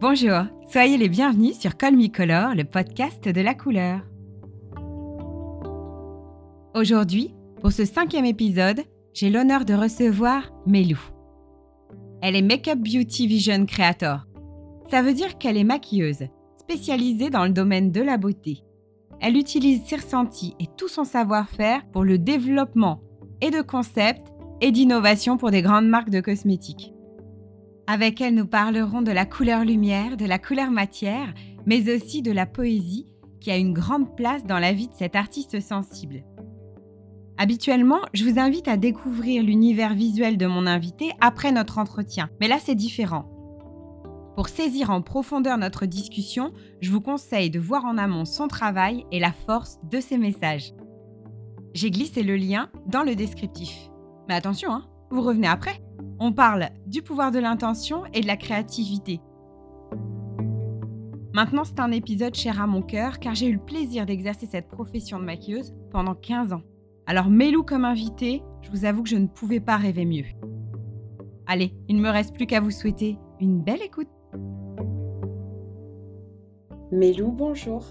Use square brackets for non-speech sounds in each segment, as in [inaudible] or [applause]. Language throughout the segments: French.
Bonjour, soyez les bienvenus sur Color, le podcast de la couleur. Aujourd'hui, pour ce cinquième épisode, j'ai l'honneur de recevoir Melou. Elle est Makeup Beauty Vision Creator. Ça veut dire qu'elle est maquilleuse, spécialisée dans le domaine de la beauté. Elle utilise ses ressentis et tout son savoir-faire pour le développement et de concepts et d'innovation pour des grandes marques de cosmétiques. Avec elle, nous parlerons de la couleur lumière, de la couleur matière, mais aussi de la poésie qui a une grande place dans la vie de cet artiste sensible. Habituellement, je vous invite à découvrir l'univers visuel de mon invité après notre entretien, mais là c'est différent. Pour saisir en profondeur notre discussion, je vous conseille de voir en amont son travail et la force de ses messages. J'ai glissé le lien dans le descriptif. Mais attention, hein, vous revenez après. On parle du pouvoir de l'intention et de la créativité. Maintenant, c'est un épisode cher à mon cœur car j'ai eu le plaisir d'exercer cette profession de maquilleuse pendant 15 ans. Alors, Mélou comme invité, je vous avoue que je ne pouvais pas rêver mieux. Allez, il ne me reste plus qu'à vous souhaiter une belle écoute. Mélou, bonjour.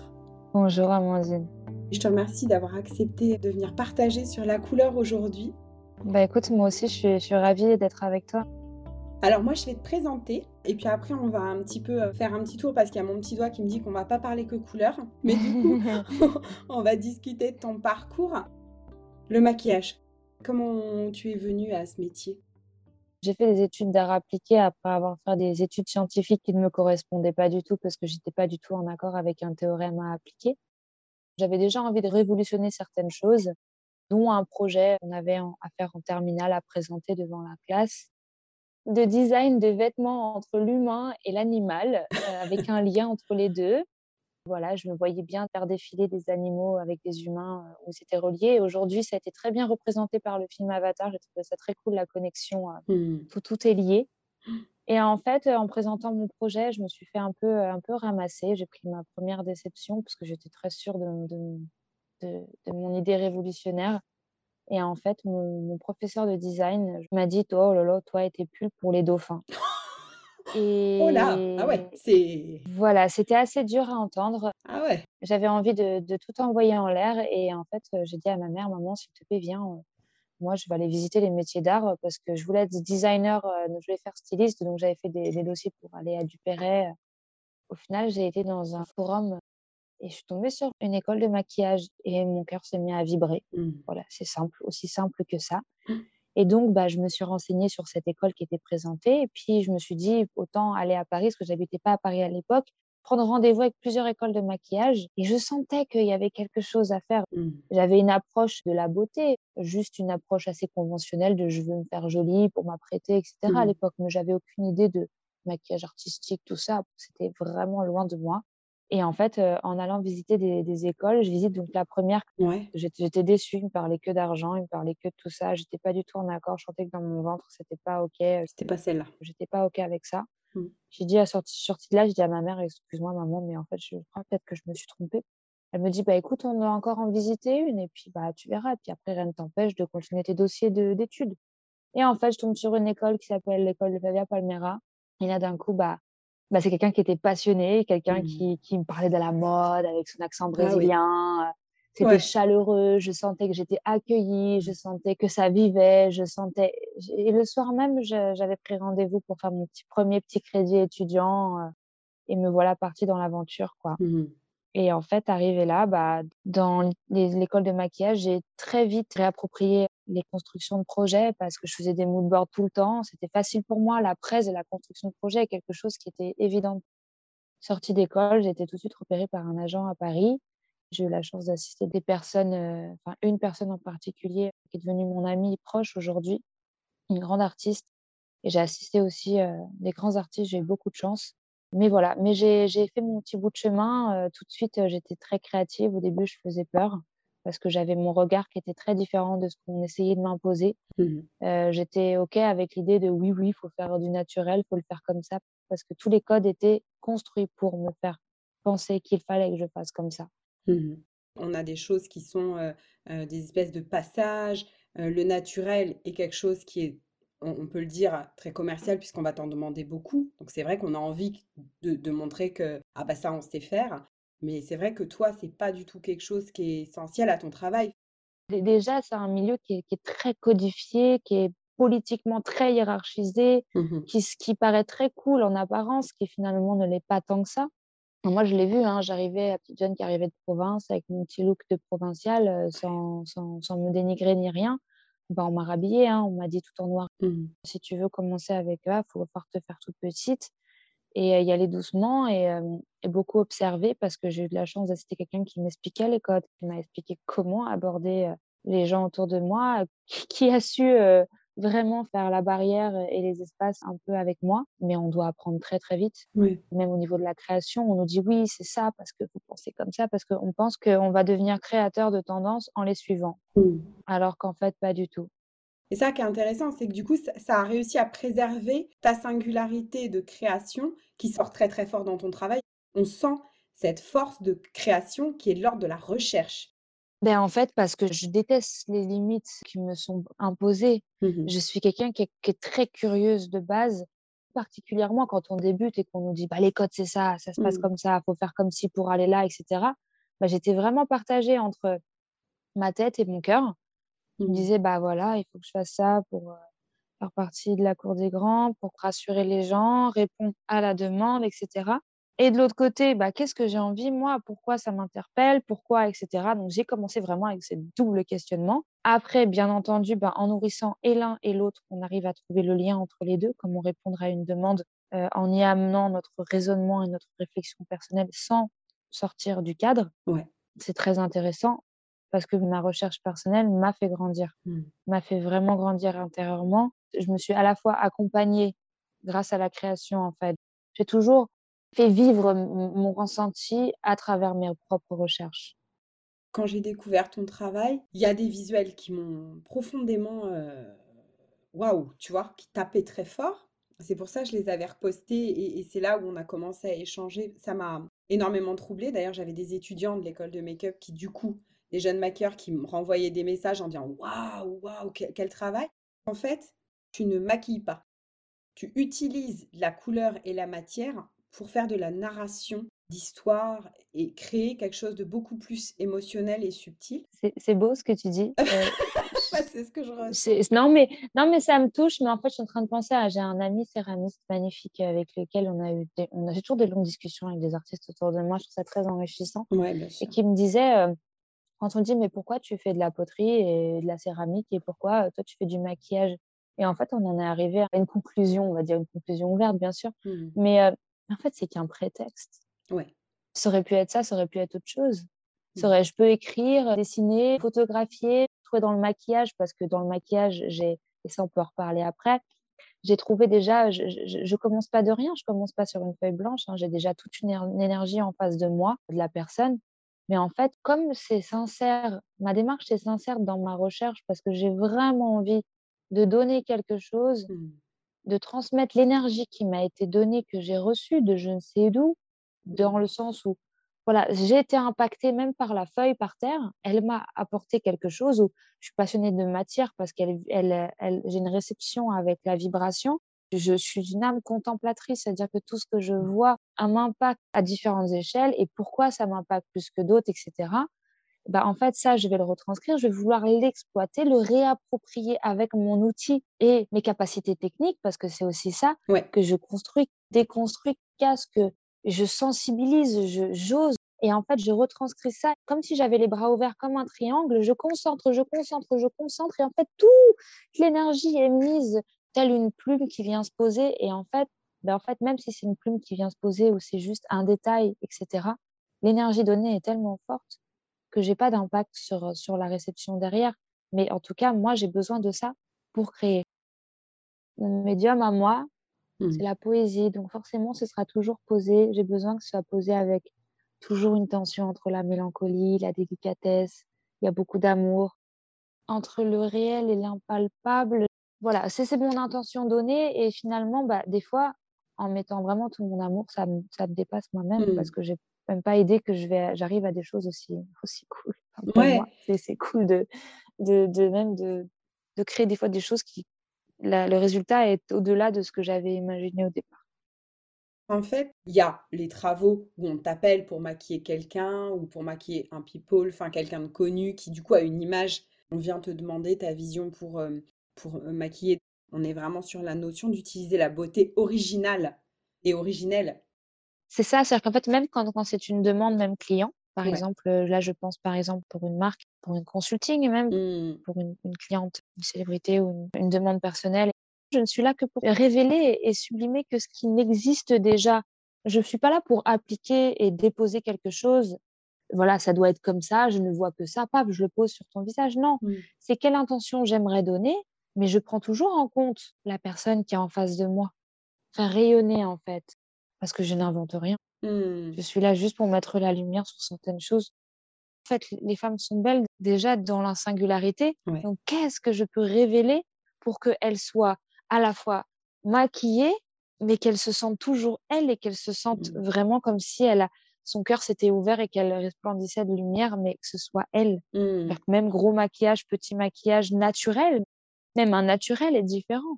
Bonjour Amandine. Je te remercie d'avoir accepté de venir partager sur la couleur aujourd'hui. Bah écoute, moi aussi, je suis, ravie d'être avec toi. Alors moi, je vais te présenter et puis après, on va un petit peu euh, faire un petit tour parce qu'il y a mon petit doigt qui me dit qu'on va pas parler que couleur. Mais du coup, [laughs] [laughs] on va discuter de ton parcours. Le maquillage. Comment tu es venue à ce métier? J'ai fait des études d'art appliqué après avoir fait des études scientifiques qui ne me correspondaient pas du tout parce que j'étais pas du tout en accord avec un théorème à appliquer. J'avais déjà envie de révolutionner certaines choses dont un projet qu'on avait à faire en terminale à présenter devant la classe de design de vêtements entre l'humain et l'animal, euh, avec un lien entre les deux. Voilà, je me voyais bien faire défiler des animaux avec des humains euh, où c'était relié. Et aujourd'hui, ça a été très bien représenté par le film Avatar. J'ai trouvé ça très cool, la connexion. Euh, mmh. Tout, tout est lié. Et en fait, en présentant mon projet, je me suis fait un peu, un peu ramasser. J'ai pris ma première déception parce que j'étais très sûre de, de, de, mon idée révolutionnaire. Et en fait, mon, professeur de design m'a dit Toi, oh là là, toi et tes pulls pour les dauphins. Et [laughs] oh là Ah ouais, c'est. Voilà, c'était assez dur à entendre. Ah ouais J'avais envie de, de, tout envoyer en l'air. Et en fait, j'ai dit à ma mère Maman, s'il te plaît, viens, euh, moi, je vais aller visiter les métiers d'art parce que je voulais être designer, euh, je voulais faire styliste. Donc, j'avais fait des, des, dossiers pour aller à Dupéret. Au final, j'ai été dans un forum et je suis tombée sur une école de maquillage et mon cœur s'est mis à vibrer. Mmh. Voilà, c'est simple, aussi simple que ça. Mmh. Et donc, bah, je me suis renseignée sur cette école qui était présentée. Et puis, je me suis dit, autant aller à Paris, parce que j'habitais pas à Paris à l'époque, prendre rendez-vous avec plusieurs écoles de maquillage. Et je sentais qu'il y avait quelque chose à faire. Mmh. J'avais une approche de la beauté, juste une approche assez conventionnelle de je veux me faire jolie pour m'apprêter, etc. à l'époque. Mais j'avais aucune idée de maquillage artistique, tout ça. C'était vraiment loin de moi. Et en fait, en allant visiter des, écoles, je visite donc la première. Ouais. J'étais déçue. Ils me parlaient que d'argent, ils me parlaient que de tout ça. J'étais pas du tout en accord. Je sentais que dans mon ventre, c'était pas OK. C'était pas celle-là. J'étais pas OK avec ça. Mmh. J'ai dit à sortie, sortie de là, j'ai dit à ma mère, excuse-moi maman, mais en fait, je crois peut-être que je me suis trompée. Elle me dit, bah écoute, on a encore en visiter une et puis bah tu verras. Et puis après, rien ne t'empêche de continuer tes dossiers d'études. Et en fait, je tombe sur une école qui s'appelle l'école de Fabia Palmera. Et là, d'un coup, bah, bah, c'est quelqu'un qui était passionné, quelqu'un mmh. qui, qui, me parlait de la mode avec son accent ah brésilien. C'était chaleureux, je sentais que j'étais accueillie, je sentais que ça vivait, je sentais. Et le soir même, j'avais pris rendez-vous pour faire mon petit premier petit crédit étudiant euh, et me voilà partie dans l'aventure, quoi. Mmh et en fait, arrivé là, bah, dans l'école de maquillage, j'ai très vite réapproprié les constructions de projets parce que je faisais des moodboards tout le temps. C'était facile pour moi. La presse et la construction de projet est quelque chose qui était évident. Sortie d'école, j'ai été tout de suite repérée par un agent à Paris. J'ai eu la chance d'assister des personnes, euh, enfin une personne en particulier qui est devenue mon amie proche aujourd'hui, une grande artiste. Et j'ai assisté aussi euh, des grands artistes. J'ai eu beaucoup de chance. Mais voilà, mais j'ai fait mon petit bout de chemin. tout de suite, j'étais très créative. Au début, je faisais peur parce que j'avais mon regard qui était très différent de ce qu'on essayait de m'imposer. Mmh j'étais OK avec l'idée de oui, oui, il faut faire du naturel, il faut le faire comme ça, parce que tous les codes étaient construits pour me faire penser qu'il fallait que je fasse comme ça. Mmh On a des choses qui sont des espèces de passages. le naturel est quelque chose qui est on, peut le dire, très commercial puisqu'on va t'en demander beaucoup. Donc c'est vrai qu'on a envie de, montrer que ah bah ça on sait faire. Mais c'est vrai que toi, c'est pas du tout quelque chose qui est essentiel à ton travail. Déjà, c'est un milieu qui est, très codifié, qui est politiquement très hiérarchisé, mmh qui, qui paraît très cool en apparence, qui finalement ne l'est pas tant que ça. Moi, je l'ai vu, hein, j'arrivais, la petite jeune qui arrivait de province avec mon petit look de provincial, euh, sans, sans, sans, me dénigrer ni rien. Bah, on m'a rhabillée, hein, on m'a dit tout en noir. Mmh si tu veux commencer avec eux, il faut falloir te faire toute petite et y aller doucement et, et, beaucoup observer parce que j'ai eu de la chance d'assister quelqu'un qui m'expliquait les codes, qui m'a expliqué comment aborder les gens autour de moi, [laughs] qui a su vraiment faire la barrière et les espaces un peu avec moi, mais on doit apprendre très très vite. Même au niveau de la création, on nous dit oui, c'est ça parce que vous pensez comme ça, parce qu'on pense qu'on va devenir créateur de tendances en les suivant, mmh. alors qu'en fait pas du tout. Et ça qui est intéressant, c'est que du coup, ça, a réussi à préserver ta singularité de création qui sort très très fort dans ton travail. On sent cette force de création qui est l'ordre de la recherche. Ben, en fait, parce que je déteste les limites qui me sont imposées. Mmh je suis quelqu'un qui, est très curieuse de base, particulièrement quand on débute et qu'on nous dit bah, les codes, c'est ça, ça se passe mmh. comme ça, il faut faire comme ci pour aller là, etc. Bah, J'étais vraiment partagée entre ma tête et mon cœur. Je me disais, bah voilà, il faut que je fasse ça pour faire partie de la cour des grands, pour rassurer les gens, répondre à la demande, etc. Et de l'autre côté, bah, qu'est-ce que j'ai envie, moi? Pourquoi ça m'interpelle? Pourquoi? Etc. Donc, j'ai commencé vraiment avec ce double questionnement. Après, bien entendu, bah, en nourrissant et l'un et l'autre, on arrive à trouver le lien entre les deux, comment répondre à une demande en y amenant notre raisonnement et notre réflexion personnelle sans sortir du cadre. Ouais. C'est très intéressant parce que ma recherche personnelle m'a fait grandir, mmh. m'a fait vraiment grandir intérieurement. Je me suis à la fois accompagnée grâce à la création, en fait. J'ai toujours fait vivre mon ressenti à travers mes propres recherches. Quand j'ai découvert ton travail, il y a des visuels qui m'ont profondément, euh, waouh, tu vois, qui tapaient très fort. C'est pour ça que je les avais repostés et, c'est là où on a commencé à échanger. Ça m'a énormément troublée. D'ailleurs, j'avais des étudiants de l'école de make-up qui, du coup, des jeunes maquilleurs qui me renvoyaient des messages en disant waouh, waouh, quel travail. En fait, tu ne maquilles pas. Tu utilises la couleur et la matière pour faire de la narration d'histoire et créer quelque chose de beaucoup plus émotionnel et subtil. C'est beau ce que tu dis. Euh, [laughs] c'est ce que je. Non mais, non, mais ça me touche. Mais en fait, je suis en train de penser à. J'ai un ami céramiste magnifique avec lequel on a eu on a toujours des longues discussions avec des artistes autour de moi. Je trouve ça très enrichissant. Et qui me disait euh, quand on dit mais pourquoi tu fais de la poterie et de la céramique et pourquoi euh, toi tu fais du maquillage? Et en fait, on en est arrivé à une conclusion, on va dire une conclusion ouverte bien sûr, mmh. mais en fait, c'est qu'un prétexte. Ouais. Ça aurait pu être ça, ça aurait pu être autre chose. Ça mmh. aurait, je peux écrire, dessiner, photographier, trouver dans le maquillage, parce que dans le maquillage, j'ai, et ça on peut en reparler après, j'ai trouvé déjà, je, je, commence pas de rien, je commence pas sur une feuille blanche, hein, j'ai déjà toute une, énergie en face de moi, de la personne. Mais en fait, comme c'est sincère, ma démarche est sincère dans ma recherche parce que j'ai vraiment envie de donner quelque chose, mmh de transmettre l'énergie qui m'a été donnée, que j'ai reçue de je ne sais d'où, dans le sens où voilà, j'ai été impactée même par la feuille par terre. Elle m'a apporté quelque chose où je suis passionnée de matière parce qu'elle, elle, elle, j'ai une réception avec la vibration. Je suis une âme contemplatrice, c'est-à-dire que tout ce que je vois a un impact à différentes échelles et pourquoi ça m'impacte plus que d'autres, etc. Bah, en fait, ça, je vais le retranscrire, je vais vouloir l'exploiter, le réapproprier avec mon outil et mes capacités techniques, parce que c'est aussi ça que je construis, déconstruis, casse, que je sensibilise, je, j'ose. Et en fait, je retranscris ça comme si j'avais les bras ouverts comme un triangle. Je concentre, je concentre, je concentre. Et en fait, toute l'énergie est mise telle une plume qui vient se poser. Et en fait, ben en fait, même si c'est une plume qui vient se poser ou c'est juste un détail, etc., l'énergie donnée est tellement forte que j'ai pas d'impact sur, sur la réception derrière. Mais en tout cas, moi, j'ai besoin de ça pour créer. Mon médium à moi, c'est mmh. la poésie. Donc forcément, ce sera toujours posé. J'ai besoin que ce soit posé avec toujours une tension entre la mélancolie, la délicatesse. Il y a beaucoup d'amour. Entre le réel et l'impalpable. Voilà, c'est mon intention donnée. Et finalement, bah, des fois, en mettant vraiment tout mon amour, ça me, ça me dépasse moi-même parce mmh. que j'ai même pas aider que j'arrive à des choses aussi, aussi cool. c'est cool de, de, de même de, de, créer des fois des choses qui, le résultat est au-delà de ce que j'avais imaginé au départ. En fait, il y a les travaux où on t'appelle pour maquiller quelqu'un ou pour maquiller un people, enfin quelqu'un de connu qui du coup a une image. On vient te demander ta vision pour, euh, pour maquiller. On est vraiment sur la notion d'utiliser la beauté originale et originelle. C'est ça, c'est-à-dire qu'en fait, même quand, quand c'est une demande, même client, par exemple, là, je pense par exemple pour une marque, pour une consulting, même mmh. pour une, cliente, une célébrité ou une, demande personnelle. Je ne suis là que pour révéler et sublimer que ce qui n'existe déjà. Je ne suis pas là pour appliquer et déposer quelque chose. Voilà, ça doit être comme ça, je ne vois que ça, paf, je le pose sur ton visage. Non, mmh. c'est quelle intention j'aimerais donner, mais je prends toujours en compte la personne qui est en face de moi. Faire rayonner, en fait, parce que je n'invente rien. Mmh. Je suis là juste pour mettre la lumière sur certaines choses. En fait, les femmes sont belles déjà dans la singularité. Donc, qu'est-ce que je peux révéler pour qu'elles soient à la fois maquillées, mais qu'elles se sentent toujours elles et qu'elles se sentent mmh. vraiment comme si elle a, son cœur s'était ouvert et qu'elle resplendissait de lumière, mais que ce soit elle. Mmh. Même gros maquillage, petit maquillage naturel, même un naturel est différent.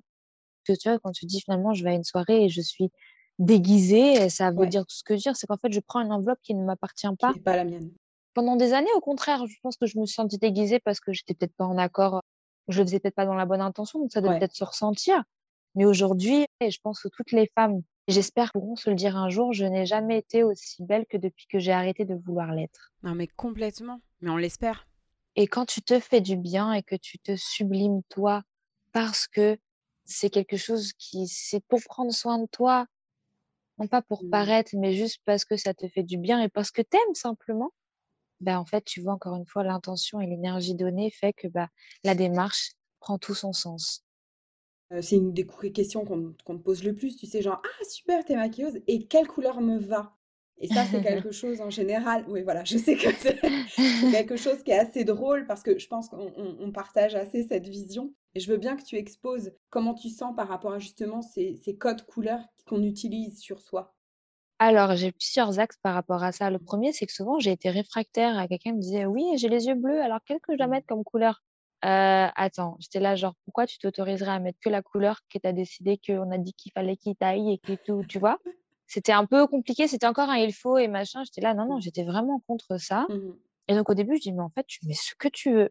que tu vois, quand tu dis finalement, je vais à une soirée et je suis déguisée, ça veut dire tout ce que dire. C'est qu'en fait, je prends une enveloppe qui ne m'appartient pas. pas la mienne. Pendant des années, au contraire, je pense que je me suis sentie déguisée parce que j'étais peut-être pas en accord, je le faisais peut-être pas dans la bonne intention, donc ça devait peut-être se ressentir. Mais aujourd'hui, je pense que toutes les femmes, j'espère, pourront se le dire un jour, je n'ai jamais été aussi belle que depuis que j'ai arrêté de vouloir l'être. Non, mais complètement. Mais on l'espère. Et quand tu te fais du bien et que tu te sublimes toi, parce que c'est quelque chose qui, c'est pour prendre soin de toi, non pas pour mmh. paraître, mais juste parce que ça te fait du bien et parce que t'aimes simplement, ben en fait, tu vois encore une fois l'intention et l'énergie donnée fait que bah, la démarche prend tout son sens. c'est une des questions qu'on te pose le plus, tu sais, genre, ah super, t'es maquilleuse, et quelle couleur me va? Et ça, c'est [laughs] quelque chose en général, oui voilà, je sais que c'est [laughs] quelque chose qui est assez drôle parce que je pense qu'on partage assez cette vision. Et je veux bien que tu exposes comment tu sens par rapport à justement ces, codes couleurs qu'on utilise sur soi. Alors, j'ai plusieurs axes par rapport à ça. Le premier, c'est que souvent, j'ai été réfractaire à quelqu'un qui me disait Oui, j'ai les yeux bleus, alors quelle que je dois mmh. mettre comme couleur? Euh, Attends, j'étais là, genre, pourquoi tu t'autoriserais à mettre que la couleur que tu as décidé qu'on a dit qu'il fallait qu'il taille et que tout, tu vois? [laughs] C'était un peu compliqué, c'était encore un il faut et machin. J'étais là, non, non, mmh. j'étais vraiment contre ça. Mmh et donc, au début, je dis Mais en fait, tu mets ce que tu veux.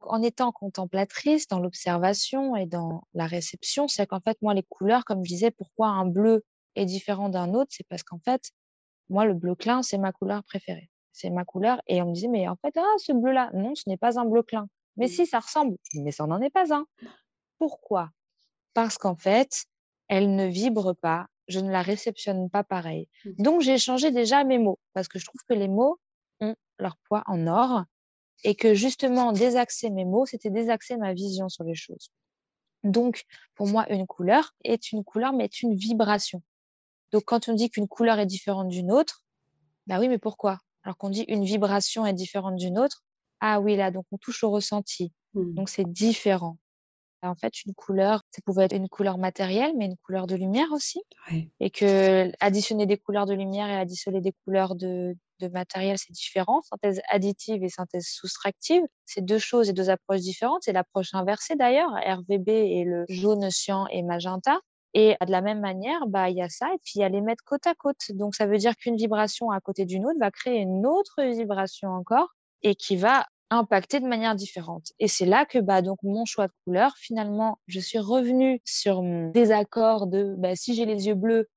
En étant contemplatrice dans l'observation et dans la réception, c'est qu'en fait, moi, les couleurs, comme je disais, pourquoi un bleu est différent d'un autre, c'est parce qu'en fait, moi, le bleu clin, c'est ma couleur préférée. C'est ma couleur. Et on me disait, mais en fait, ah, ce bleu-là, non, ce n'est pas un bleu clin. Mais mmh. si, ça ressemble. Mais ça n'en est pas un. Pourquoi? Parce qu'en fait, elle ne vibre pas. Je ne la réceptionne pas pareil. Mmh. Donc, j'ai changé déjà mes mots parce que je trouve que les mots ont leur poids en or et que justement désaxer mes mots, c'était désaxer ma vision sur les choses. Donc, pour moi, une couleur est une couleur, mais est une vibration. Donc, quand on dit qu'une couleur est différente d'une autre, bah oui, mais pourquoi? Alors qu'on dit une vibration est différente d'une autre, ah oui, là, donc on touche au ressenti. Mmh. Donc, c'est différent. En fait, une couleur, ça pouvait être une couleur matérielle, mais une couleur de lumière aussi. Et que additionner des couleurs de lumière et additionner des couleurs de, de matériel, c'est différent. Synthèse additive et synthèse soustractive, c'est deux choses et deux approches différentes. C'est l'approche inversée d'ailleurs, RVB et le jaune, cyan et magenta. Et de la même manière, bah, il y a ça, et puis il y a les mettre côte à côte. Donc ça veut dire qu'une vibration à côté d'une autre va créer une autre vibration encore et qui va impacter de manière différente. Et c'est là que bah, donc mon choix de couleur, finalement, je suis revenue sur mon désaccord de bah, si j'ai les yeux bleus,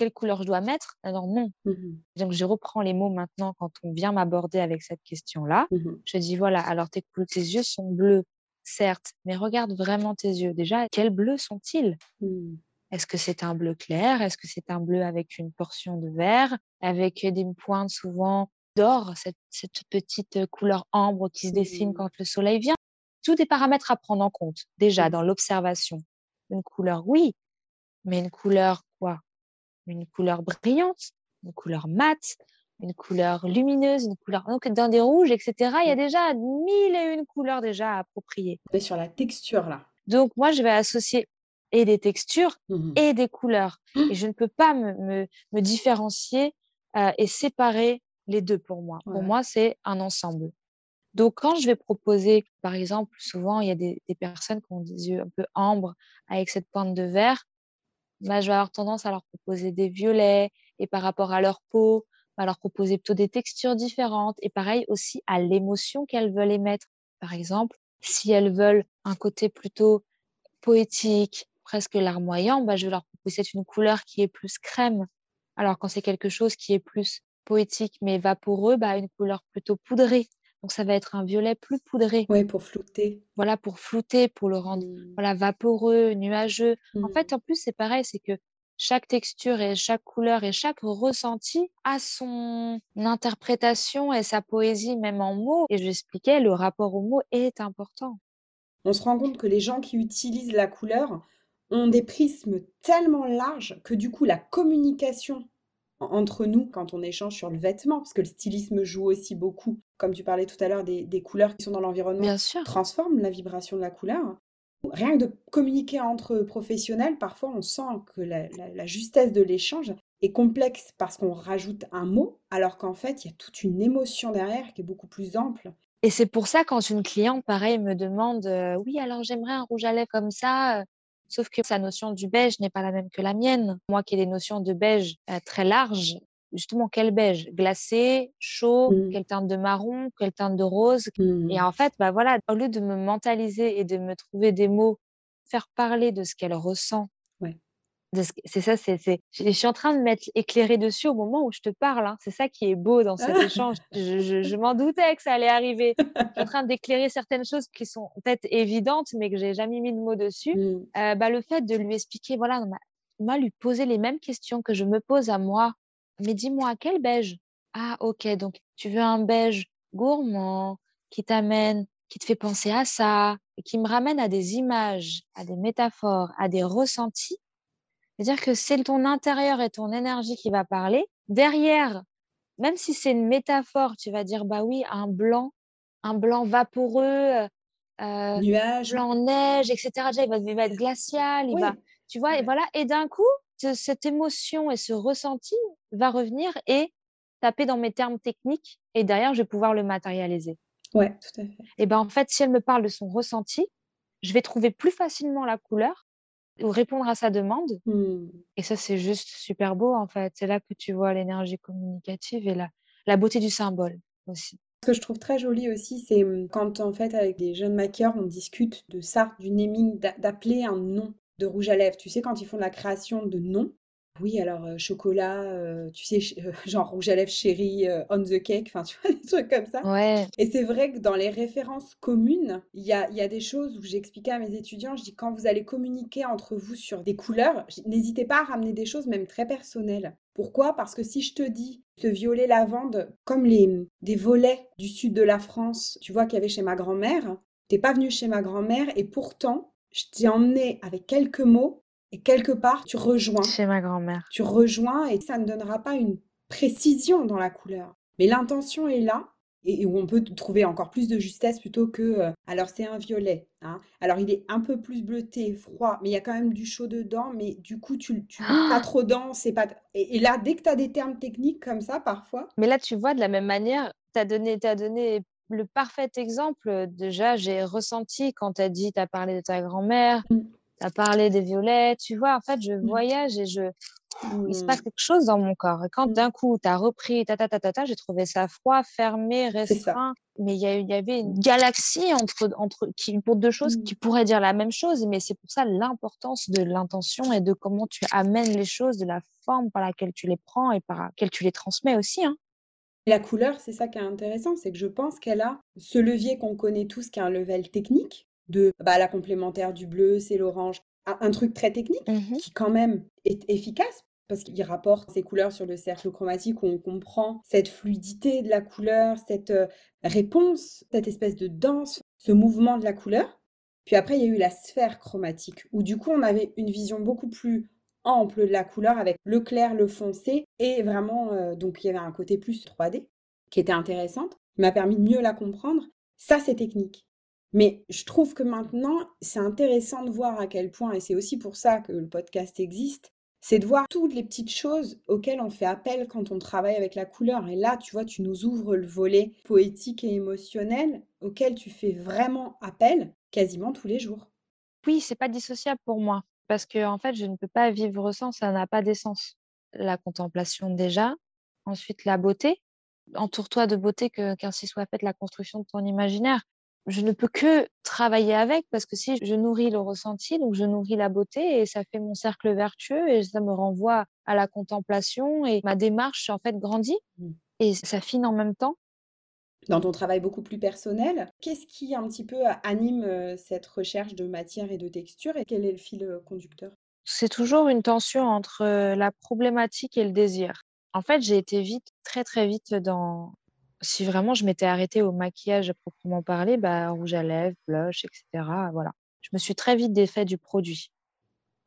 quelle couleur je dois mettre Alors non. Mmh Donc je reprends les mots maintenant quand on vient m'aborder avec cette question-là. Mmh je dis voilà, alors tes, tes yeux sont bleus, certes, mais regarde vraiment tes yeux. Déjà, quels bleus sont-ils? Mmh. Est-ce que c'est un bleu clair? Est-ce que c'est un bleu avec une portion de vert? Avec des pointes souvent d'or, cette, cette, petite couleur ambre qui se dessine quand le soleil vient? Tous des paramètres à prendre en compte, déjà dans l'observation. Une couleur, oui, mais une couleur quoi? Une couleur brillante, une couleur mate, une couleur lumineuse, une couleur donc dans des rouges, etc. Il y a déjà mille et une couleurs déjà appropriées. sur la texture là. Donc moi je vais associer et des textures mmh et des couleurs mmh. et je ne peux pas me, me, différencier euh, et séparer les deux pour moi. Pour moi c'est un ensemble. Donc, quand je vais proposer, par exemple, souvent, il y a des, personnes qui ont des yeux un peu ambre avec cette pointe de vert, bah, je vais avoir tendance à leur proposer des violets et par rapport à leur peau, à leur proposer plutôt des textures différentes et pareil aussi à l'émotion qu'elles veulent émettre. Par exemple, si elles veulent un côté plutôt poétique, presque larmoyant, bah, je vais leur proposer une couleur qui est plus crème. Alors quand c'est quelque chose qui est plus poétique mais vaporeux, bah, une couleur plutôt poudrée. Donc ça va être un violet plus poudré. Oui, pour flouter. Voilà, pour flouter, pour le rendre mmh. voilà, vaporeux, nuageux. En fait, mmh. en plus, c'est pareil, c'est que chaque texture et chaque couleur et chaque ressenti a son interprétation et sa poésie, même en mots. Et je l'expliquais, le rapport aux mots est important. On se rend compte que les gens qui utilisent la couleur ont des prismes tellement larges que du coup, la communication entre nous quand on échange sur le vêtement, parce que le stylisme joue aussi beaucoup, comme tu parlais tout à l'heure, des, couleurs qui sont dans l'environnement, transforment la vibration de la couleur. Rien que de communiquer entre professionnels, parfois on sent que la, justesse de l'échange est complexe parce qu'on rajoute un mot, alors qu'en fait, il y a toute une émotion derrière qui est beaucoup plus ample. Et c'est pour ça quand une cliente, pareil, me demande euh, Oui, alors j'aimerais un rouge à lèvres comme ça, Sauf que sa notion du beige n'est pas la même que la mienne. Moi qui ai des notions de beige euh, très larges, justement quel beige? Glacé, chaud, mmh. quelle teinte de marron, quelle teinte de rose? Mmh. Et en fait, bah voilà, au lieu de me mentaliser et de me trouver des mots, faire parler de ce qu'elle ressent c'est ça, c'est, je suis en train de m'être éclairée dessus au moment où je te parle. Hein. C'est ça qui est beau dans cet [laughs] échange. Je, m'en doutais que ça allait arriver. Je suis en train d'éclairer certaines choses qui sont peut-être évidentes, mais que j'ai jamais mis de mots dessus. Mmh. Euh, bah, le fait de lui expliquer, voilà, moi, lui poser les mêmes questions que je me pose à moi. Mais dis-moi, quel beige? Ah, ok, donc tu veux un beige gourmand qui t'amène, qui te fait penser à ça, et qui me ramène à des images, à des métaphores, à des ressentis c'est-à-dire que c'est ton intérieur et ton énergie qui va parler. Derrière, même si c'est une métaphore, tu vas dire bah oui, un blanc, un blanc vaporeux, euh, euh nuage, blanc neige, etc. il, va, être glacial, il va, tu vois, et voilà. Et d'un coup, cette émotion et ce ressenti va revenir et taper dans mes termes techniques. Et derrière, je vais pouvoir le matérialiser. Ouais, tout à fait. Et ben en fait, si elle me parle de son ressenti, je vais trouver plus facilement la couleur ou répondre à sa demande. Mmh. Et ça, c'est juste super beau, en fait. C'est là que tu vois l'énergie communicative et la, la beauté du symbole aussi. Ce que je trouve très joli aussi, c'est mmh, quand, en fait, avec des jeunes maquilleurs, on discute de ça, du naming, d'appeler un nom de rouge à lèvres. Tu sais, quand ils font la création de noms, oui, alors chocolat, tu sais, genre rouge à lèvres chéri, on the cake, enfin, tu [laughs] vois, des trucs comme ça. Ouais. Et c'est vrai que dans les références communes, il y a, y a des choses où j'expliquais à mes étudiants, je dis quand vous allez communiquer entre vous sur des couleurs, n'hésitez pas à ramener des choses même très personnelles. Pourquoi? Parce que si je te dis ce violet lavande, comme les, mmh, des volets du sud de la France, tu vois qu'il y avait chez ma grand-mère, t'es pas venu chez ma grand-mère et pourtant, je t'ai emmené avec quelques mots et quelque part, tu rejoins. Chez ma grand-mère. Tu rejoins et ça ne donnera pas une précision dans la couleur. Mais l'intention est là et où on peut trouver encore plus de justesse plutôt que euh, alors c'est un violet hein. alors il est un peu plus bleuté froid mais il y a quand même du chaud dedans mais du coup tu, tu pas [gasps] trop dense c'est pas et, là dès que tu as des termes techniques comme ça parfois mais là tu vois de la même manière tu as donné as donné le parfait exemple déjà j'ai ressenti quand tu as dit tu as parlé de ta grand-mère mmh tu as parlé des violets, tu vois, en fait, je mmh. voyage et je, il se passe mmh. quelque chose dans mon corps. Et quand mmh. d'un coup, tu as repris, ta, ta, ta, ta, ta j'ai trouvé ça froid, fermé, restreint. Mais il y, y, avait une galaxie entre, entre, qui, pour deux choses qui pourraient dire la même chose. Mais c'est pour ça l'importance de l'intention et de comment tu amènes les choses, de la forme par laquelle tu les prends et par laquelle tu les transmets aussi. Hein. La couleur, c'est ça qui est intéressant, c'est que je pense qu'elle a ce levier qu'on connaît tous, qui est un level technique, de bah, la complémentaire du bleu, c'est l'orange. Un, truc très technique mmh qui quand même est efficace parce qu'il rapporte ces couleurs sur le cercle chromatique où on comprend cette fluidité de la couleur, cette euh, réponse, cette espèce de danse, ce mouvement de la couleur. Puis après, il y a eu la sphère chromatique où du coup, on avait une vision beaucoup plus ample de la couleur avec le clair, le foncé et vraiment, euh, donc il y avait un côté plus 3D qui était intéressante, qui m'a permis de mieux la comprendre. Ça, c'est technique. Mais je trouve que maintenant, c'est intéressant de voir à quel point, et c'est aussi pour ça que le podcast existe, c'est de voir toutes les petites choses auxquelles on fait appel quand on travaille avec la couleur. Et là, tu vois, tu nous ouvres le volet poétique et émotionnel auquel tu fais vraiment appel quasiment tous les jours. Oui, c'est pas dissociable pour moi parce que en fait, je ne peux pas vivre sans, ça n'a pas d'essence. La contemplation déjà, ensuite la beauté. Entoure-toi de beauté que qu'ainsi soit faite la construction de ton imaginaire je ne peux que travailler avec parce que si je nourris le ressenti, donc je nourris la beauté et ça fait mon cercle vertueux et ça me renvoie à la contemplation et ma démarche en fait grandit mmh. et ça fine en même temps. Dans ton travail beaucoup plus personnel, qu'est-ce qui un petit peu anime cette recherche de matière et de texture et quel est le fil conducteur? C'est toujours une tension entre la problématique et le désir. En fait, j'ai été vite, très très vite dans si vraiment je m'étais arrêtée au maquillage à proprement parler, bah, rouge à lèvres, blush, etc. Voilà. Je me suis très vite défait du produit,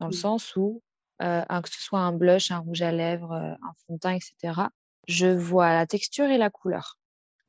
dans le mmh. sens où, que ce soit un blush, un rouge à lèvres, un fond de teint, etc., je vois la texture et la couleur.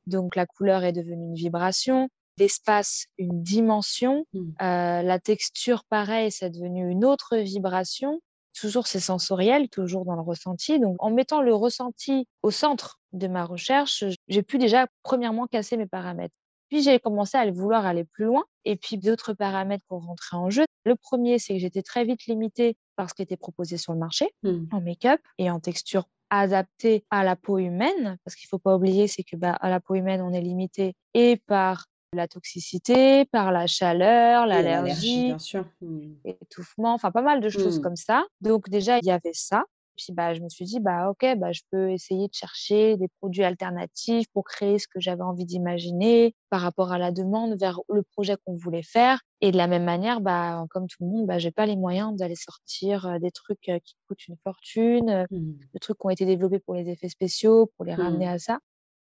Donc la couleur est devenue une vibration, l'espace une dimension, mmh. la texture, pareil, c'est devenu une autre vibration toujours c'est sensoriel, toujours dans le ressenti. Donc, en mettant le ressenti au centre de ma recherche, j'ai pu déjà, premièrement, casser mes paramètres. Puis, j'ai commencé à vouloir aller plus loin. Et puis, d'autres paramètres pour rentrer en jeu. Le premier, c'est que j'étais très vite limitée par ce qui était proposé sur le marché, mmh. en make-up et en texture adaptée à la peau humaine. Parce qu'il ne faut pas oublier, c'est que bah, à la peau humaine, on est limité et par la toxicité, par la chaleur, l'allergie, mmh. l'étouffement, enfin pas mal de choses mmh. comme ça. Donc déjà, il y avait ça. Puis bah, je me suis dit, bah, ok, bah, je peux essayer de chercher des produits alternatifs pour créer ce que j'avais envie d'imaginer par rapport à la demande vers le projet qu'on voulait faire. Et de la même manière, bah, comme tout le monde, bah, j'ai pas les moyens d'aller sortir des trucs qui coûtent une fortune, mmh. des trucs qui ont été développés pour les effets spéciaux, pour les ramener à ça.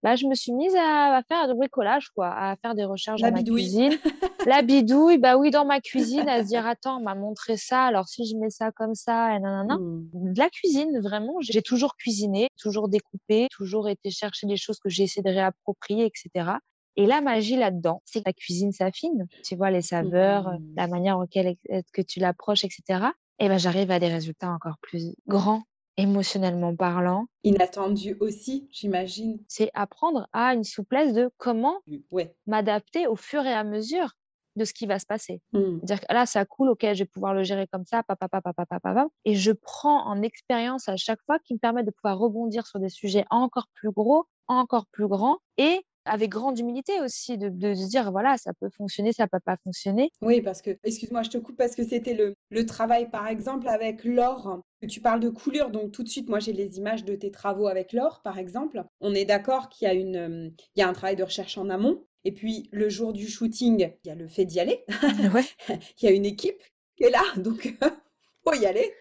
Bah, je me suis mise à, faire du bricolage, quoi, à faire des recherches dans ma cuisine. [laughs] La bidouille, bah oui, dans ma cuisine, à se dire attends, on m'a montré ça, alors si je mets ça comme ça, et nanana. Mmh. De la cuisine, vraiment, j'ai toujours cuisiné, toujours découpé, toujours été chercher des choses que j'ai essayé de réapproprier, etc. Et la magie là-dedans, c'est que la cuisine s'affine. Tu vois, les saveurs, mmh. la manière auquel que tu l'approches, etc. Et ben, j'arrive à des résultats encore plus grands émotionnellement parlant. Inattendu aussi, j'imagine. C'est apprendre à une souplesse de comment ouais. m'adapter au fur et à mesure de ce qui va se passer. Mmh. Dire que là, ça coule, ok, je vais pouvoir le gérer comme ça, papa, papa, papa, papa, et je prends en expérience à chaque fois qui me permet de pouvoir rebondir sur des sujets encore plus gros, encore plus grands, et avec grande humilité aussi, de, de, se dire, voilà, ça peut fonctionner, ça peut pas fonctionner. Oui, parce que, excuse-moi, je te coupe, parce que c'était le, le travail, par exemple, avec l'or. Tu parles de coulure, donc tout de suite, moi, j'ai les images de tes travaux avec l'or, par exemple. On est d'accord qu'il y, a une, euh, il y a un travail de recherche en amont. Et puis, le jour du shooting, il y a le fait d'y aller. [laughs] Ouais. [laughs] il y a une équipe qui est là, donc [laughs] faut y aller.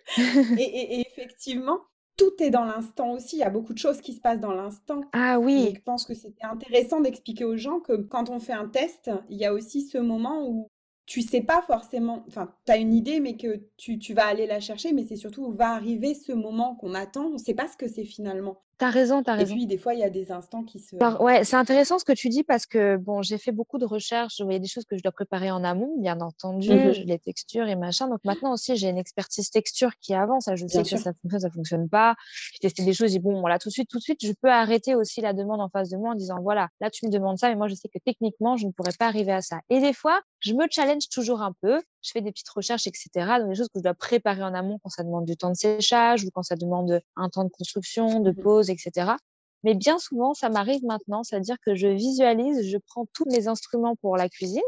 et, et effectivement, tout est dans l'instant aussi. Il y a beaucoup de choses qui se passent dans l'instant. Ah oui. je pense que c'était intéressant d'expliquer aux gens que quand on fait un test, il y a aussi ce moment où tu sais pas forcément, enfin, tu as une idée, mais que tu, tu, vas aller la chercher, mais c'est surtout où va arriver ce moment qu'on attend. On ne sait pas ce que c'est finalement. T'as raison, t'as raison. Et puis, des fois, il y a des instants qui se. ouais, c'est intéressant ce que tu dis parce que, bon, j'ai fait beaucoup de recherches. Il y a des choses que je dois préparer en amont, bien entendu, mmh les textures et machin. Donc, maintenant aussi, j'ai une expertise texture qui avance. Je sais que ça fonctionne, ça fonctionne pas. J'ai testé des choses, dit, bon, voilà, tout de suite, tout de suite, je peux arrêter aussi la demande en face de moi en disant, voilà, là, tu me demandes ça, mais moi, je sais que techniquement, je ne pourrais pas arriver à ça. Et des fois, je me challenge toujours un peu. Je fais des petites recherches, etc. Donc, des choses que je dois préparer en amont quand ça demande du temps de séchage ou quand ça demande un temps de construction, de mmh pause, etc. Mais bien souvent, ça m'arrive maintenant, c'est-à-dire que je visualise, je prends tous mes instruments pour la cuisine,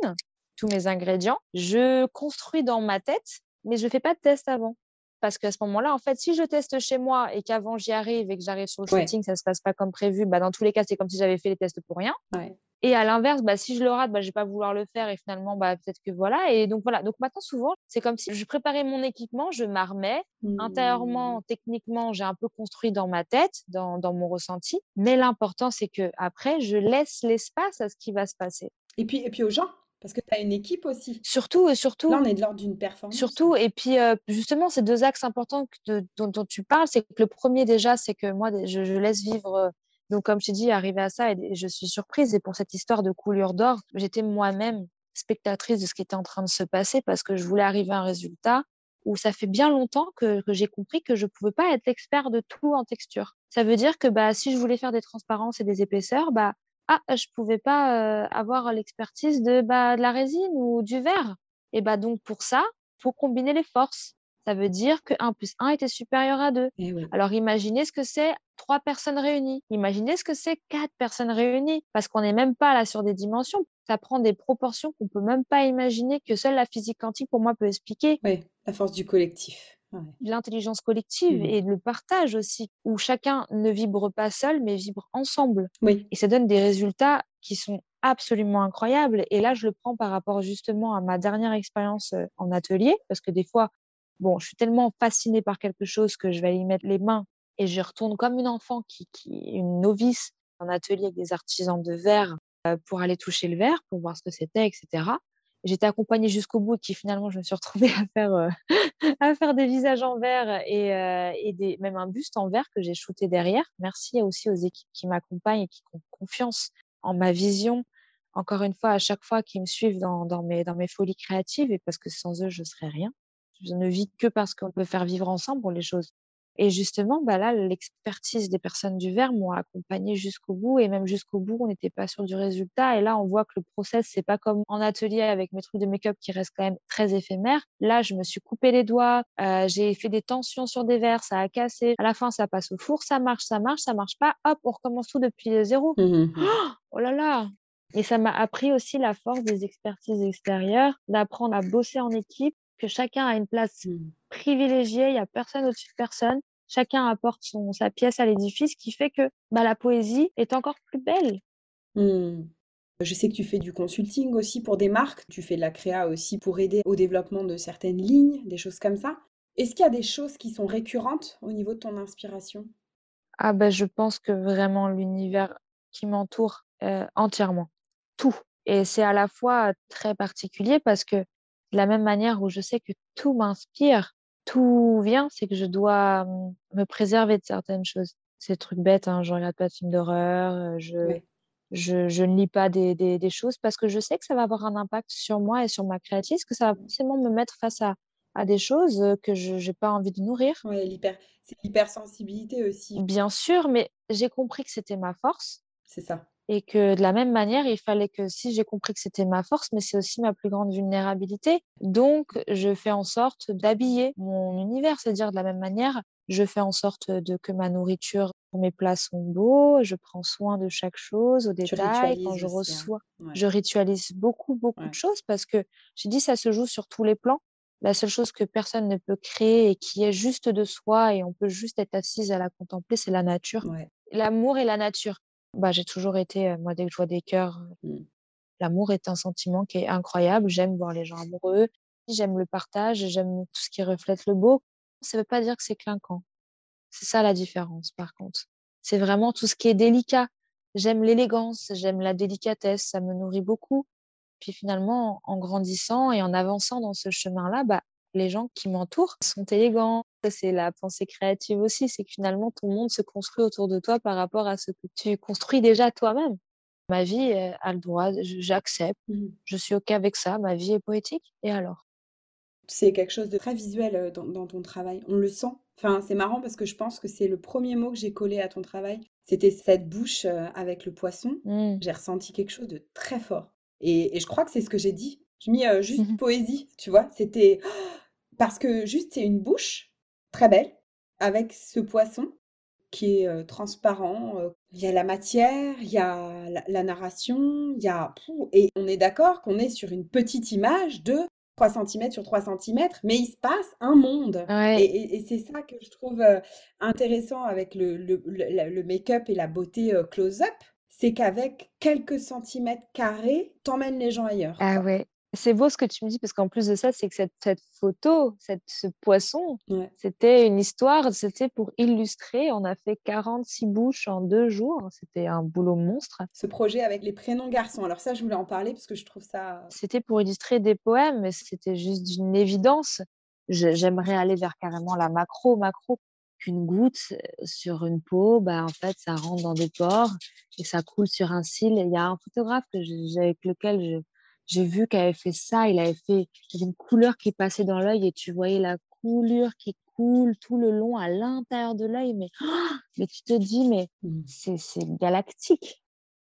tous mes ingrédients, je construis dans ma tête, mais je fais pas de test avant. Parce qu'à ce moment-là, en fait, si je teste chez moi et qu'avant j'y arrive et que j'arrive sur le shooting, ça se passe pas comme prévu, bah, dans tous les cas, c'est comme si j'avais fait les tests pour rien. Et à l'inverse, bah, si je le rate, bah, je vais pas vouloir le faire et finalement, bah, peut-être que voilà. Et donc voilà. Donc maintenant, souvent, c'est comme si je préparais mon équipement, je m'armais. Intérieurement, mmh. techniquement, j'ai un peu construit dans ma tête, dans, dans mon ressenti. Mais l'important, c'est que après, je laisse l'espace à ce qui va se passer. Et puis, et puis aux gens, parce que tu as une équipe aussi. Surtout, et surtout. Là, on est de l'ordre d'une performance. Surtout, et puis justement, ces deux axes importants dont, tu parles, c'est que le premier déjà, c'est que moi, je, je laisse vivre donc, comme je t'ai dit, arrivé à ça, et je suis surprise. Et pour cette histoire de coulure d'or, j'étais moi-même spectatrice de ce qui était en train de se passer parce que je voulais arriver à un résultat où ça fait bien longtemps que, j'ai compris que je pouvais pas être expert de tout en texture. Ça veut dire que bah, si je voulais faire des transparences et des épaisseurs, bah, ah, je pouvais pas euh, avoir l'expertise de, bah, de la résine ou du verre. Et bah, donc, pour ça, faut combiner les forces. Ça veut dire que 1 plus 1 était supérieur à 2. Eh Alors imaginez ce que c'est trois personnes réunies. Imaginez ce que c'est quatre personnes réunies. Parce qu'on n'est même pas là sur des dimensions. Ça prend des proportions qu'on peut même pas imaginer que seule la physique quantique pour moi peut expliquer. Oui, la force du collectif. L'intelligence collective mmh. et le partage aussi, où chacun ne vibre pas seul, mais vibre ensemble. Oui. Et ça donne des résultats qui sont absolument incroyables. Et là, je le prends par rapport justement à ma dernière expérience euh, en atelier, parce que des fois, bon, je suis tellement fascinée par quelque chose que je vais y mettre les mains et je retourne comme une enfant qui, qui une novice en atelier avec des artisans de verre euh, pour aller toucher le verre, pour voir ce que c'était, etc. J'étais accompagnée jusqu'au bout, qui finalement, je me suis retrouvée [laughs] à faire, euh, [laughs] à faire des visages en verre et, euh, et des, même un buste en verre que j'ai shooté derrière. Merci aussi aux équipes qui m'accompagnent et qui ont confiance en ma vision. Encore une fois, à chaque fois, qui me suivent dans, dans, mes, dans mes folies créatives et parce que sans eux, je ne serais rien. Je ne vis que parce qu'on peut faire vivre ensemble les choses. Et justement, bah là, l'expertise des personnes du verre m'ont accompagnée jusqu'au bout. Et même jusqu'au bout, on n'était pas sûr du résultat. Et là, on voit que le process, c'est pas comme en atelier avec mes trucs de make-up qui restent quand même très éphémères. Là, je me suis coupé les doigts, euh, j'ai fait des tensions sur des verres, ça a cassé. À la fin, ça passe au four, ça marche, ça marche, ça marche pas. Hop, on recommence tout depuis zéro. Mmh mmh oh là là Et ça m'a appris aussi la force des expertises extérieures, d'apprendre à bosser en équipe, que chacun a une place mmh. privilégiée, il n'y a personne au-dessus de personne. Chacun apporte son, sa pièce à l'édifice, qui fait que bah, la poésie est encore plus belle. Mmh. Je sais que tu fais du consulting aussi pour des marques, tu fais de la créa aussi pour aider au développement de certaines lignes, des choses comme ça. Est-ce qu'il y a des choses qui sont récurrentes au niveau de ton inspiration? Ah ben je pense que vraiment l'univers qui m'entoure euh, entièrement, tout. Et c'est à la fois très particulier parce que de la même manière où je sais que tout m'inspire, tout vient, c'est que je dois mmh, me préserver de certaines choses. C'est des trucs bêtes, hein, je regarde pas de films d'horreur, euh, je, je, je, ne lis pas des, des, des, choses parce que je sais que ça va avoir un impact sur moi et sur ma créatrice, que ça va forcément me mettre face à, à des choses que je n'ai pas envie de nourrir. Oui, c'est l'hypersensibilité aussi. Bien sûr, mais j'ai compris que c'était ma force. C'est ça. Et que de la même manière, il fallait que si j'ai compris que c'était ma force, mais c'est aussi ma plus grande vulnérabilité. Donc, je fais en sorte d'habiller mon univers, c'est-à-dire de la même manière, je fais en sorte de que ma nourriture, mes plats sont beaux, je prends soin de chaque chose au détail. Quand je hein. reçois, je ritualise beaucoup, beaucoup de choses parce que j'ai dit ça se joue sur tous les plans. La seule chose que personne ne peut créer et qui est juste de soi et on peut juste être assise à la contempler, c'est la nature. L'amour et la nature. Bah, j'ai toujours été, moi, dès que je vois des cœurs, mmh. l'amour est un sentiment qui est incroyable. J'aime voir les gens amoureux, j'aime le partage, j'aime tout ce qui reflète le beau. Ça ne veut pas dire que c'est clinquant. C'est ça la différence, par contre. C'est vraiment tout ce qui est délicat. J'aime l'élégance, j'aime la délicatesse, ça me nourrit beaucoup. Puis finalement, en grandissant et en avançant dans ce chemin-là, bah, les gens qui m'entourent sont élégants. C'est la pensée créative aussi, c'est que finalement, ton monde se construit autour de toi par rapport à ce que tu construis déjà toi-même. Ma vie a le droit, j'accepte, mmh je suis OK avec ça, ma vie est poétique, et alors? C'est quelque chose de très visuel dans, ton travail, on le sent. Enfin, c'est marrant parce que je pense que c'est le premier mot que j'ai collé à ton travail. C'était cette bouche avec le poisson. Mmh. J'ai ressenti quelque chose de très fort. Et, je crois que c'est ce que j'ai dit. J'ai mis juste mmh poésie, tu vois? C'était parce que juste c'est une bouche très belle avec ce poisson qui est transparent. Il y a la matière, il y a la, narration, il y a et on est d'accord qu'on est sur une petite image de 3 cm sur 3 cm, mais il se passe un monde. Et, c'est ça que je trouve intéressant avec le, le, le make-up et la beauté close-up, c'est qu'avec quelques centimètres carrés, t'emmènes les gens ailleurs. Ah ouais, c'est beau ce que tu me dis, parce qu'en plus de ça, c'est que cette, photo, cette, ce poisson, c'était une histoire, c'était pour illustrer. On a fait 46 bouches en deux jours. C'était un boulot monstre. Ce projet avec les prénoms garçons, alors ça, je voulais en parler parce que je trouve ça. C'était pour illustrer des poèmes, mais c'était juste d'une évidence. J'aimerais aller vers carrément la macro, macro. Qu'une goutte euh, sur une peau, bah, en fait, ça rentre dans des pores et ça coule sur un cil. Il y a un photographe avec lequel je j'ai vu qu'elle avait fait ça, il avait fait, il y avait une couleur qui passait dans l'œil et tu voyais la coulure qui coule tout le long à l'intérieur de l'œil. Mais, mais tu te dis, mais mmh. c'est galactique.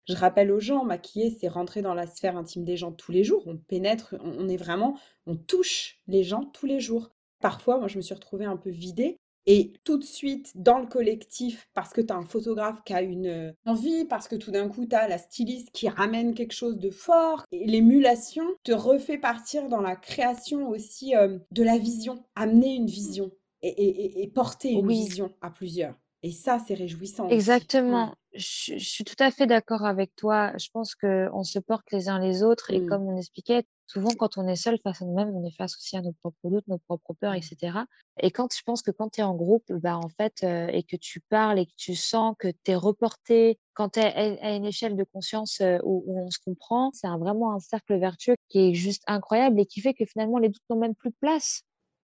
Je rappelle aux gens, maquiller, c'est rentrer dans la sphère intime des gens tous les jours. On pénètre, on est vraiment, on touche les gens tous les jours. Parfois, moi, je me suis retrouvée un peu vidée et tout de suite, dans le collectif, parce que tu as un photographe qui a une euh, envie, parce que tout d'un coup, tu as la styliste qui ramène quelque chose de fort, et l'émulation te refait partir dans la création aussi euh, de la vision, amener une vision et, porter une vision à plusieurs. Et ça, c'est réjouissant. Exactement. Je, suis tout à fait d'accord avec toi. Je pense qu'on se porte les uns les autres. Et mmh. comme on expliquait, souvent quand on est seul face à nous-mêmes, on est face aussi à nos propres doutes, nos propres peurs, etc. Et quand je pense que quand tu es en groupe, bah, en fait, euh, et que tu parles et que tu sens que tu es reporté, quand tu es à une échelle de conscience euh, où, où, on se comprend, c'est vraiment un cercle vertueux qui est juste incroyable et qui fait que finalement les doutes n'ont même plus de place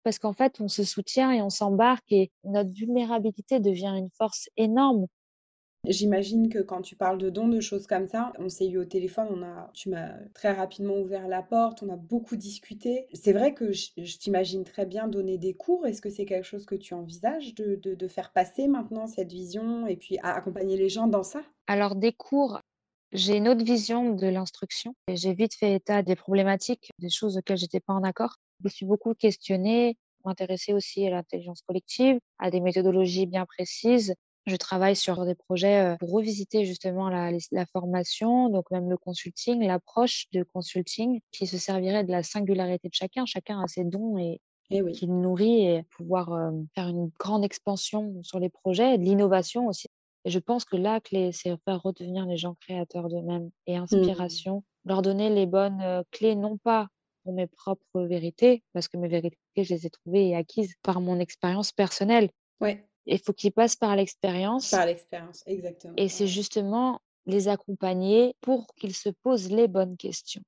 parce qu'en fait, on se soutient et on s'embarque et notre vulnérabilité devient une force énorme. J'imagine que quand tu parles de dons, de choses comme ça, on s'est eu au téléphone, on a, tu m'as très rapidement ouvert la porte, on a beaucoup discuté. C'est vrai que je, t'imagine très bien donner des cours. Est-ce que c'est quelque chose que tu envisages de, de, faire passer maintenant cette vision et puis accompagner les gens dans ça? Alors des cours, j'ai une autre vision de l'instruction. J'ai vite fait état des problématiques, des choses auxquelles j'étais pas en accord. Je me suis beaucoup questionnée, m'intéresser aussi à l'intelligence collective, à des méthodologies bien précises. Je travaille sur des projets pour revisiter justement la, la formation, donc même le consulting, l'approche de consulting qui se servirait de la singularité de chacun. Chacun a ses dons et, et eh oui. qui nourrit et pouvoir euh, faire une grande expansion sur les projets, de l'innovation aussi. Et je pense que la clé, c'est faire redevenir les gens créateurs d'eux-mêmes et mmh. inspiration, leur donner les bonnes euh, clés, non pas pour mes propres vérités, parce que mes vérités, je les ai trouvées et acquises par mon expérience personnelle. Ouais. Il faut qu'ils passent par l'expérience. Par l'expérience, exactement. Et c'est justement les accompagner pour qu'ils se posent les bonnes questions.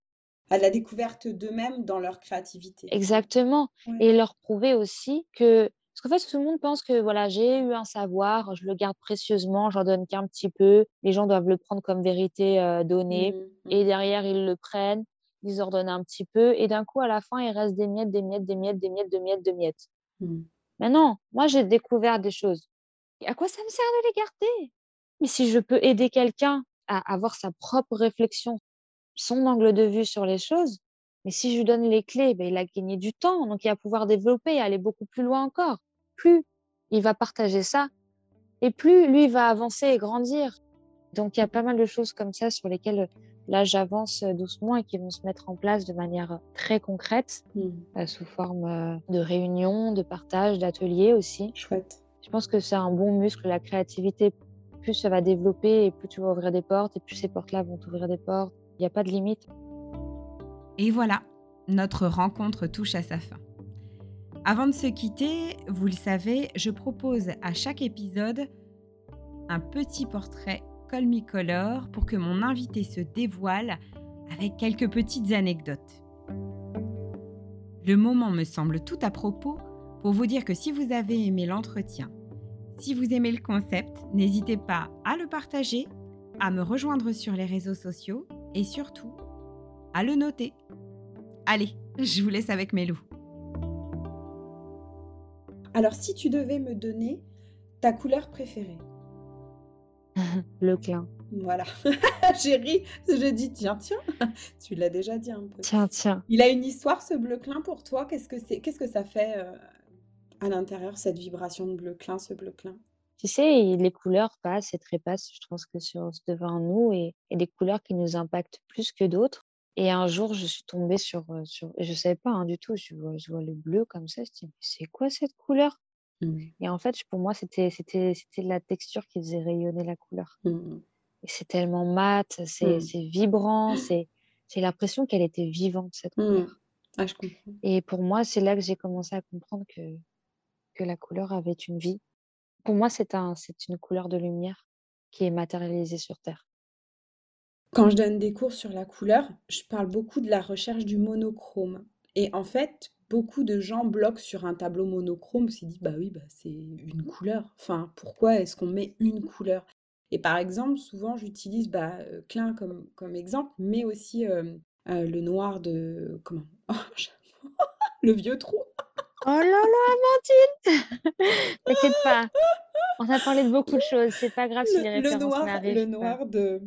À la découverte d'eux-mêmes dans leur créativité. Exactement. Et leur prouver aussi que parce qu'en fait, tout le monde pense que voilà, j'ai eu un savoir, je le garde précieusement, j'en donne qu'un petit peu. Les gens doivent le prendre comme vérité euh, donnée. Mmh, mmh. Et derrière, ils le prennent ils ordonnent un petit peu, et d'un coup, à la fin, il reste des miettes, des miettes, des miettes, des miettes, des miettes, des miettes. Mmh. Mais non, moi, j'ai découvert des choses. à quoi ça me sert de les garder? Mais si je peux aider quelqu'un à avoir sa propre réflexion, son angle de vue sur les choses, mais si je lui donne les clés, ben, il a gagné du temps, donc il va pouvoir développer et aller beaucoup plus loin encore. Plus il va partager ça, et plus lui va avancer et grandir. Donc il y a pas mal de choses comme ça sur lesquelles Là, j'avance euh, doucement et qui vont se mettre en place de manière euh, très concrète, mmh. euh, sous forme de réunions, de partage, d'ateliers aussi. Chouette. Je pense que c'est un bon muscle, la créativité. Plus ça va développer et plus tu vas ouvrir des portes et plus ces portes-là vont t'ouvrir des portes. Il n'y a pas de limite. Et voilà, notre rencontre touche à sa fin. Avant de se quitter, vous le savez, je propose à chaque épisode un petit portrait Colmicolor pour que mon invité se dévoile avec quelques petites anecdotes. Le moment me semble tout à propos pour vous dire que si vous avez aimé l'entretien, si vous aimez le concept, n'hésitez pas à le partager, à me rejoindre sur les réseaux sociaux et surtout à le noter. Allez, je vous laisse avec mes loups. Alors si tu devais me donner ta couleur préférée, [laughs] le clin. Voilà. [laughs] J'ai ri. Je dis, tiens, tiens. [laughs] tu l'as déjà dit un peu. Tiens, tiens. Il a une histoire, ce bleu clin, pour toi? Qu'est-ce que c'est? Qu'est-ce que ça fait euh, à l'intérieur, cette vibration de bleu clin, ce bleu clin? Tu sais, les couleurs passent et trépassent, je pense que sur devant nous, et, et des couleurs qui nous impactent plus que d'autres. Et un jour, je suis tombée sur, euh, sur je ne savais pas hein, du tout, je vois, je vois le bleu comme ça, je me dis, c'est quoi cette couleur? Mmh. Et en fait, pour moi, c'était c'était c'était la texture qui faisait rayonner la couleur. Mmh. Et c'est tellement mat, c'est mmh. c'est vibrant, c'est j'ai l'impression qu'elle était vivante cette couleur. Ah, je comprends. Et pour moi, c'est là que j'ai commencé à comprendre que que la couleur avait une vie. Pour moi, c'est un c'est une couleur de lumière qui est matérialisée sur terre. Quand je donne des cours sur la couleur, je parle beaucoup de la recherche du monochrome. Et en fait, beaucoup de gens bloquent sur un tableau monochrome, s'ils disent bah oui, bah c'est une couleur. Enfin, pourquoi est-ce qu'on met une couleur? Et par exemple, souvent j'utilise bah, euh, Klein comme, comme exemple, mais aussi euh, euh, le noir de. Comment? [laughs] Oh, Le vieux trou Oh là là, Amandine [laughs] T'inquiète pas. On a parlé de beaucoup de choses. C'est pas grave si les le noir, le noir de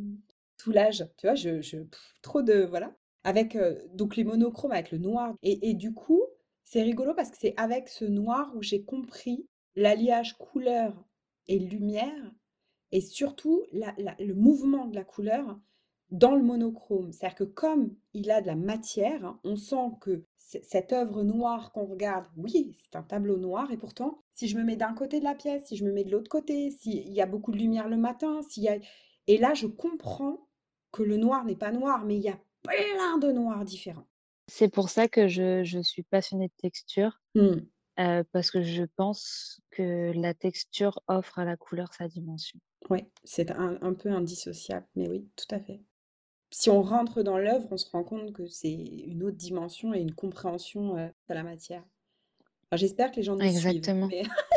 soulage. Tu vois, je, je trop de voilà. Avec euh, donc les monochromes avec le noir et, et du coup, c'est rigolo parce que c'est avec ce noir où j'ai compris l'alliage couleur et lumière et surtout le mouvement de la couleur dans le monochrome. C'est-à-dire que comme il a de la matière, on sent que cette œuvre noire qu'on regarde, oui, c'est un tableau noir, et pourtant, si je me mets d'un côté de la pièce, si je me mets de l'autre côté, s'il y a beaucoup de lumière le matin, s'il y a... Et là, je comprends que le noir n'est pas noir, mais il y a plein de noirs différents. C'est pour ça que je, suis passionnée de texture, mmh. euh, parce que je pense que la texture offre à la couleur sa dimension. Oui, c'est un, un peu indissociable, mais oui, tout à fait si on rentre dans l'œuvre, on se rend compte que c'est une autre dimension et une compréhension de la matière. J'espère que les gens nous Exactement. suivent. [laughs]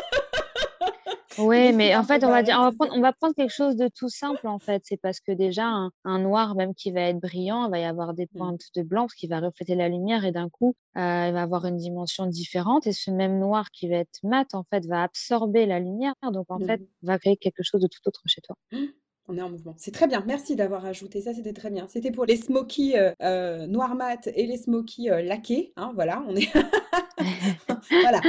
Oui, mais en fait, on va dire, on va prendre, on va prendre quelque chose de tout simple en fait. C'est parce que déjà un, noir même qui va être brillant, il va y avoir des mmh. pointes de blanc qui va refléter la lumière et d'un coup, il va avoir une dimension différente. Et ce même noir qui va être mat en fait va absorber la lumière, donc en fait mmh. va créer quelque chose de tout autre chez toi. On est en mouvement. C'est très bien. Merci d'avoir ajouté ça. C'était très bien. C'était pour les smokies euh, euh, noir mat et les smokies euh, laqués. Hein, voilà, on est. [laughs] voilà,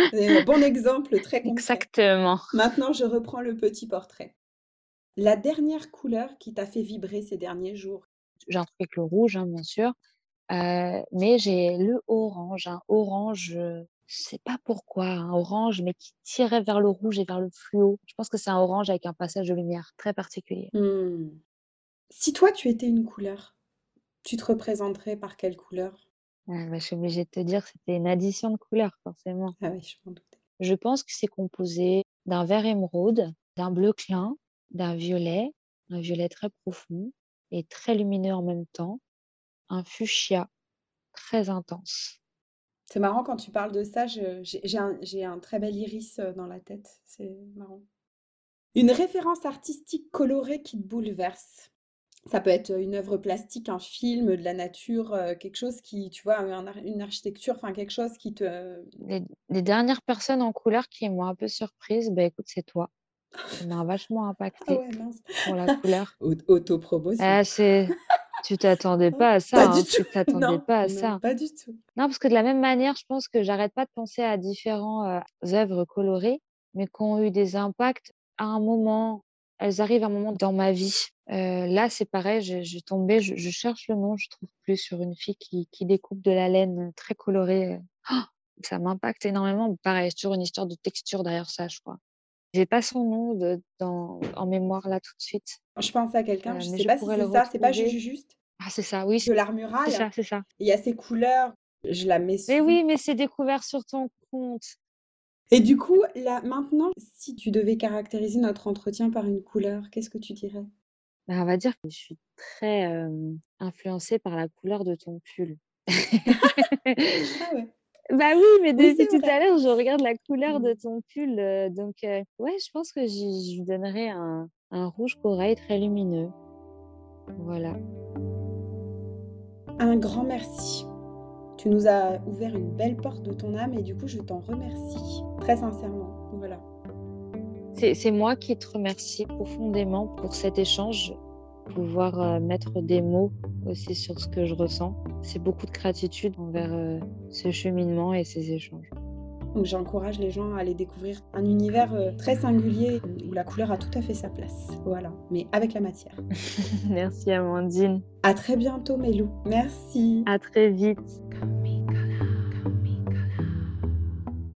bon exemple très concret. Exactement. Maintenant, je reprends le petit portrait. La dernière couleur qui t'a fait vibrer ces derniers jours? J'ai un truc avec le rouge, hein, bien sûr. mais j'ai le orange, un orange je sais pas pourquoi, un orange, mais qui tirait vers le rouge et vers le fluo. Je pense que c'est un orange avec un passage de lumière très particulier. Mmh. Si toi, tu étais une couleur, tu te représenterais par quelle couleur? Ah, bah, Je suis obligée de te dire que c'était une addition de couleurs, forcément. Ah oui, je m'en doutais. Je pense que c'est composé d'un vert émeraude, d'un bleu clin, d'un violet, un violet très profond et très lumineux en même temps, un fuchsia très intense. C'est marrant quand tu parles de ça, j'ai un, très bel iris euh, dans la tête. C'est marrant. Une référence artistique colorée qui te bouleverse. Ça peut être une œuvre plastique, un film, de la nature, euh, quelque chose qui, tu vois, une architecture, enfin quelque chose qui te... Les, dernières personnes en couleur qui m'ont un peu surprise, bah écoute, c'est toi. Ça m'a vachement impacté [laughs] ah ouais, pour la [laughs] couleur. Autopromotion. Ah, c'est tu t'attendais pas à ça, hein, tu [laughs] t'attendais pas à ça. pas du tout. Non, parce que de la même manière, je pense que j'arrête pas de penser à différentes œuvres colorées, mais qui ont eu des impacts à un moment. Elles arrivent à un moment dans ma vie. là, c'est pareil, j'ai tombé, je, cherche le nom, je trouve plus sur une fille qui, qui découpe de la laine très colorée. Oh, ça m'impacte énormément. Pareil, c'est toujours une histoire de texture derrière ça, je crois. J'ai pas son nom de, dans, en mémoire là tout de suite. Je pense à quelqu'un, je sais pas si c'est ça, c'est pas Juste? Ah, c'est ça, oui. De l'art mural. C'est ça, c'est ça. Il y a ces couleurs, je la mets Mais oui, mais c'est découvert sur ton compte. Et du coup, là, maintenant, si tu devais caractériser notre entretien par une couleur, qu'est-ce que tu dirais? Bah, On va dire que je suis très influencée par la couleur de ton pull. ah ouais. [laughs] Bah oui, mais depuis tout à l'heure, je regarde la couleur de mmh. ton pull. donc, ouais, je pense que je lui donnerais un, un rouge corail très lumineux. Voilà. Un grand merci. Tu nous as ouvert une belle porte de ton âme et du coup, je t'en remercie très sincèrement. Voilà. C'est moi qui te remercie profondément pour cet échange, pouvoir euh, mettre des mots aussi sur ce que je ressens. C'est beaucoup de gratitude envers euh, ce cheminement et ces échanges. Donc j'encourage les gens à aller découvrir un univers euh, très singulier où la couleur a tout à fait sa place. Voilà, mais avec la matière. [laughs] [laughs] Merci Amandine. À très bientôt Mélou. Merci. À très vite.